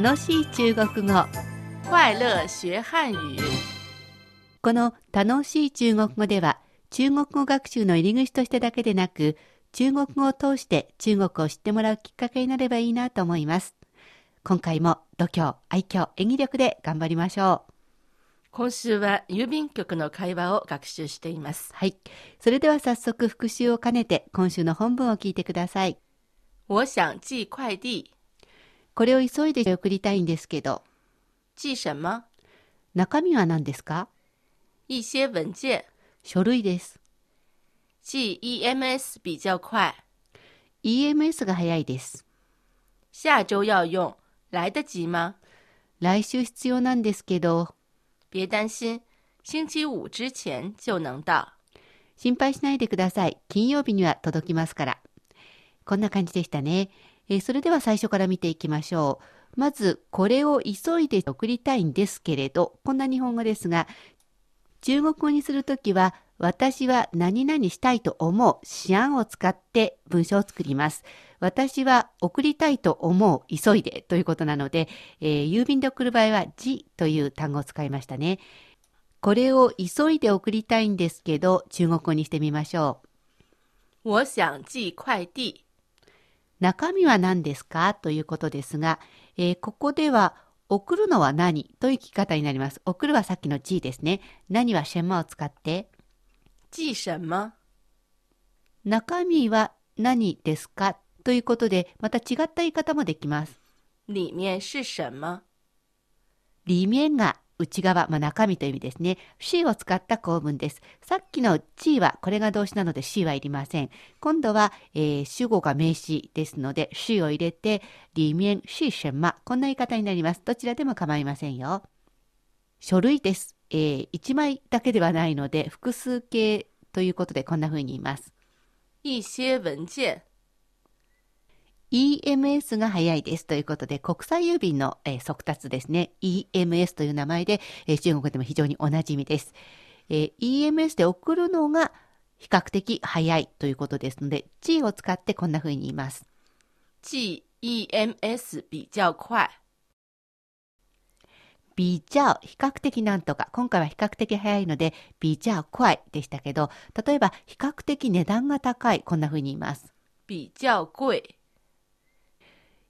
楽しい中国語快乐学汉语。この楽しい中国語では中国語学習の入り口としてだけでなく中国語を通して中国を知ってもらうきっかけになればいいなと思います。今回も度胸愛嬌演技力で頑張りましょう。今週は郵便局の会話を学習しています。はい。それでは早速復習を兼ねて今週の本文を聞いてください。我想寄快递，これを急いで送りたいんですけど寄什么？中身は何ですか？一些文件，書類です寄 EMS 比较快。EMS が早いです下周要用，来得及吗？来週必要なんですけど别担心，星期五之前就能到。心配しないでください。金曜日には届きますから。こんな感じでしたね。えーそれでは最初から見ていきましょう。まず、これを急いで送りたいんですけれど、こんな日本語ですが、中国語にするときは、私は何々したいと思う、思案を使って文章を作ります。私は送りたいと思う、急いでということなので、えー郵便で送る場合は、じという単語を使いましたね。これを急いで送りたいんですけど、中国語にしてみましょう。我想寄快递，中身は何ですか？ということですが、えーここでは、送るのは何？という聞き方になります。送るはさっきの G ですね。何はシェンマを使って、寄什么？中身は何ですか？ということで、また違った言い方もできます。里面是什么？里面が内側、まあ、中身という意味ですね。C を使った構文です。さっきの G はこれが動詞なので C はいりません。今度は、えー主語が名詞ですので C を入れて、里面是什么こんな言い方になります。どちらでも構いませんよ。書類です。えー、1枚だけではないので、複数形ということでこんな風に言います。一些文件，EMS が早いですということで、国際郵便の、えー速達ですね。EMS という名前で、えー中国でも非常におなじみです。えー EMS で送るのが比較的早いということですので、G を使ってこんな風に言います。寄 EMS 比较快。比較、比較的なんとか。今回は比較的早いので、比較快でしたけど、例えば比較的値段が高い。こんな風に言います。比较贵，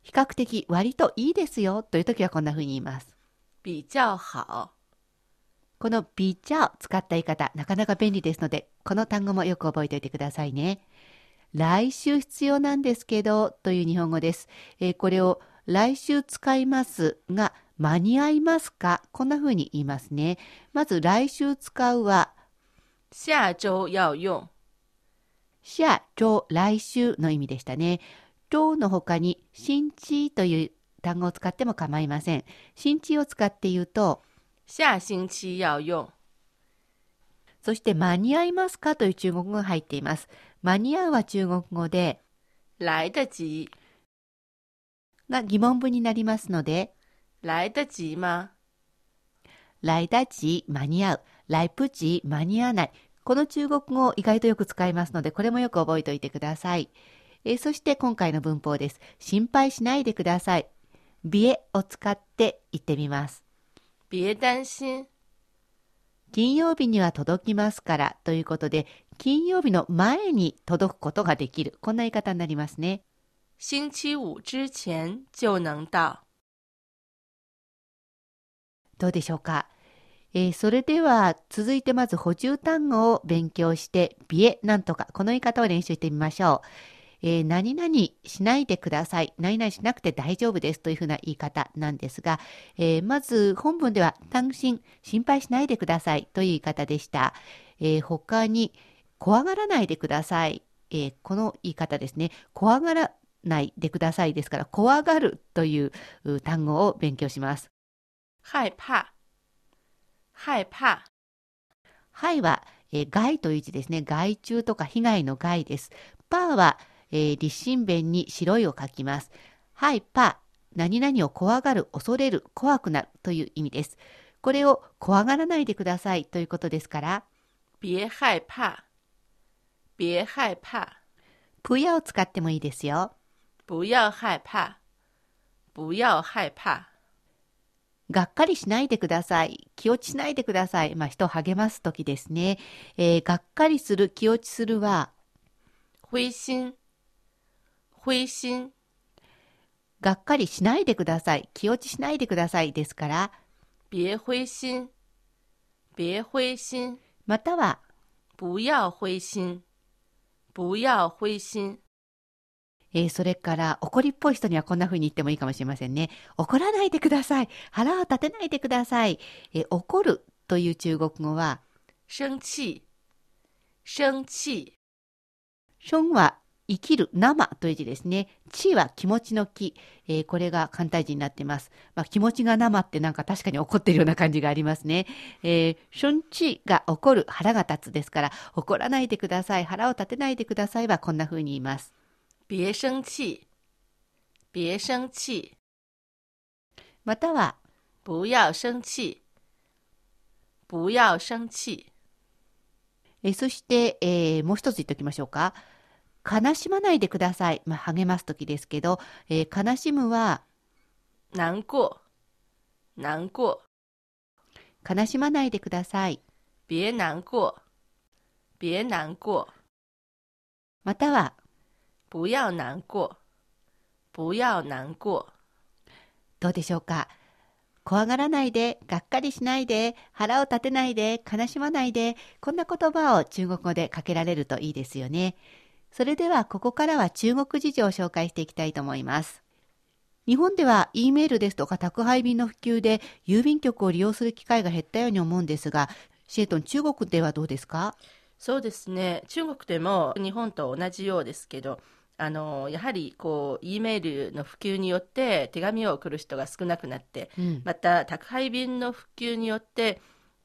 比較的割といいですよという時はこんな風に言います。比较好。このビチャを使った言い方、なかなか便利ですので、この単語もよく覚えておいてくださいね。来週必要なんですけど、という日本語です。えーこれを来週使いますが、間に合いますか？こんな風に言いますね。まず来週使うは、下周要用，下周来週の意味でしたね。周の他に、新地という単語を使っても構いません。新地を使って言うと、下星期要用。そして間に合いますかという中国語が入っています。間に合うは中国語で、来得及，が疑問文になりますので、来得及吗？来得及、間に合う、来不及、間に合わない。この中国語を意外とよく使いますので、これもよく覚えておいてください。えーそして今回の文法です。心配しないでください。ビエを使って言ってみます。别担心，金曜日には届きますからということで、金曜日の前に届くことができる。こんな言い方になりますね。星期五之前就能到。どうでしょうか、えーそれでは続いてまず補充単語を勉強して、ビエなんとか、この言い方を練習してみましょう。えー何々しないでください。何々しなくて大丈夫ですというふうな言い方なんですが、えーまず本文では単身、心配しないでくださいという言い方でした。えー他に、怖がらないでください。えーこの言い方ですね。怖がらないでくださいですから、怖がるというう単語を勉強します。害怕，害怕，害は、えー害という字ですね。害虫とか被害の害です。パーは、えー立身弁に白いを書きます。害パー、何々を怖がる、恐れる、怖くなるという意味です。これを怖がらないでくださいということですから、别害怕，别害怕，プヤを使ってもいいですよ。不要害怕，不要害怕。がっかりしないでください。気落ちしないでください。まあ、人を励ますときですね。えーがっかりする、気落ちするは、灰心，灰心，がっかりしないでください。気落ちしないでくださいですから、别灰心，别灰心，または、不要灰心，不要灰心。えーそれから、怒りっぽい人にはこんな風に言ってもいいかもしれませんね。怒らないでください。腹を立てないでください。えー怒るという中国語は、生气，生气，ションは生きる、生という字ですね。地は気持ちの気。えーこれが簡体字になっています。まあ、気持ちが生ってなんか確かに怒ってるような感じがありますね。えー、ションチが怒る、腹が立つですから、怒らないでください、腹を立てないでくださいはこんな風に言います。别生气，别生气，または、不要生气，不要生气。えーそして、えーもう一つ言っておきましょうか。悲しまないでください。まあ、励ますときですけど、えー悲しむは、难过，难过，悲しまないでください。别难过，别难过，または、不要难过，不要难过。どうでしょうか？怖がらないで、がっかりしないで、腹を立てないで、悲しまないで、こんな言葉を中国語でかけられるといいですよね。それではここからは中国事情を紹介していきたいと思います。日本では E メールですとか宅配便の普及で郵便局を利用する機会が減ったように思うんですが、シエトン中国ではどうですか？そうですね中国でも日本と同じようですけどあのやはりこう E メールの普及によって手紙を送る人が少なくなってうん。また宅配便の普及によって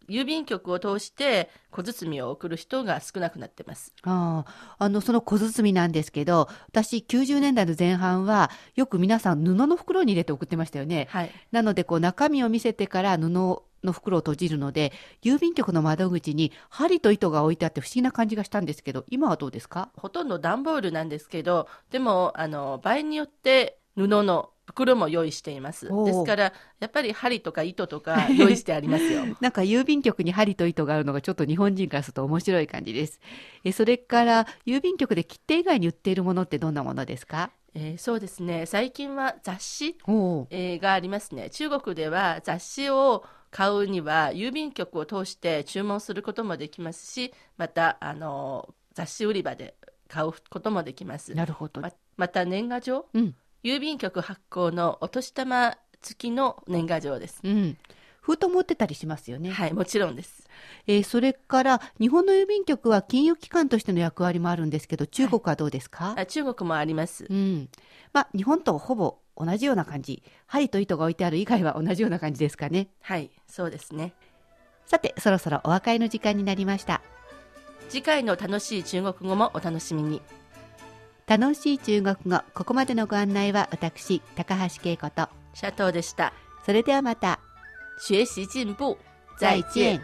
郵便局を通して小包を送る人が少なくなってます。ああ、あの、その小包なんですけど、私90年代の前半はよく皆さん布の袋に入れて送ってましたよね。はい。なので、こう中身を見せてから布の袋を閉じるので、郵便局の窓口に針と糸が置いてあって不思議な感じがしたんですけど、今はどうですか？ほとんど段ボールなんですけどでもあの場合によって布の袋も用意しています。ですからやっぱり針とか糸とか 用意してありますよ。なんか郵便局に針と糸があるのがちょっと日本人からすると面白い感じです。えそれから、郵便局で切手以外に売っているものってどんなものですか？えーそうですね。最近は雑誌おえーがありますね。中国では雑誌を買うには郵便局を通して注文することもできますしまたあの雑誌売り場で買うこともできます。なるほど。ままた年賀状うん。郵便局発行のお年玉付きの年賀状ですうん。封筒持ってたりしますよね。はいもちろんですえーそれから、日本の郵便局は金融機関としての役割もあるんですけど、中国はどうですか、あ中国もありますうん。まあ、日本とほぼ同じような感じ。針と糸が置いてある以外は同じような感じですかね。はいそうですねさて、そろそろお別れの時間になりました。次回の楽しい中国語もお楽しみに楽しい中国語、ここまでのご案内は私、高橋恵子と、シャトーでした。それではまた、学習進步。再见。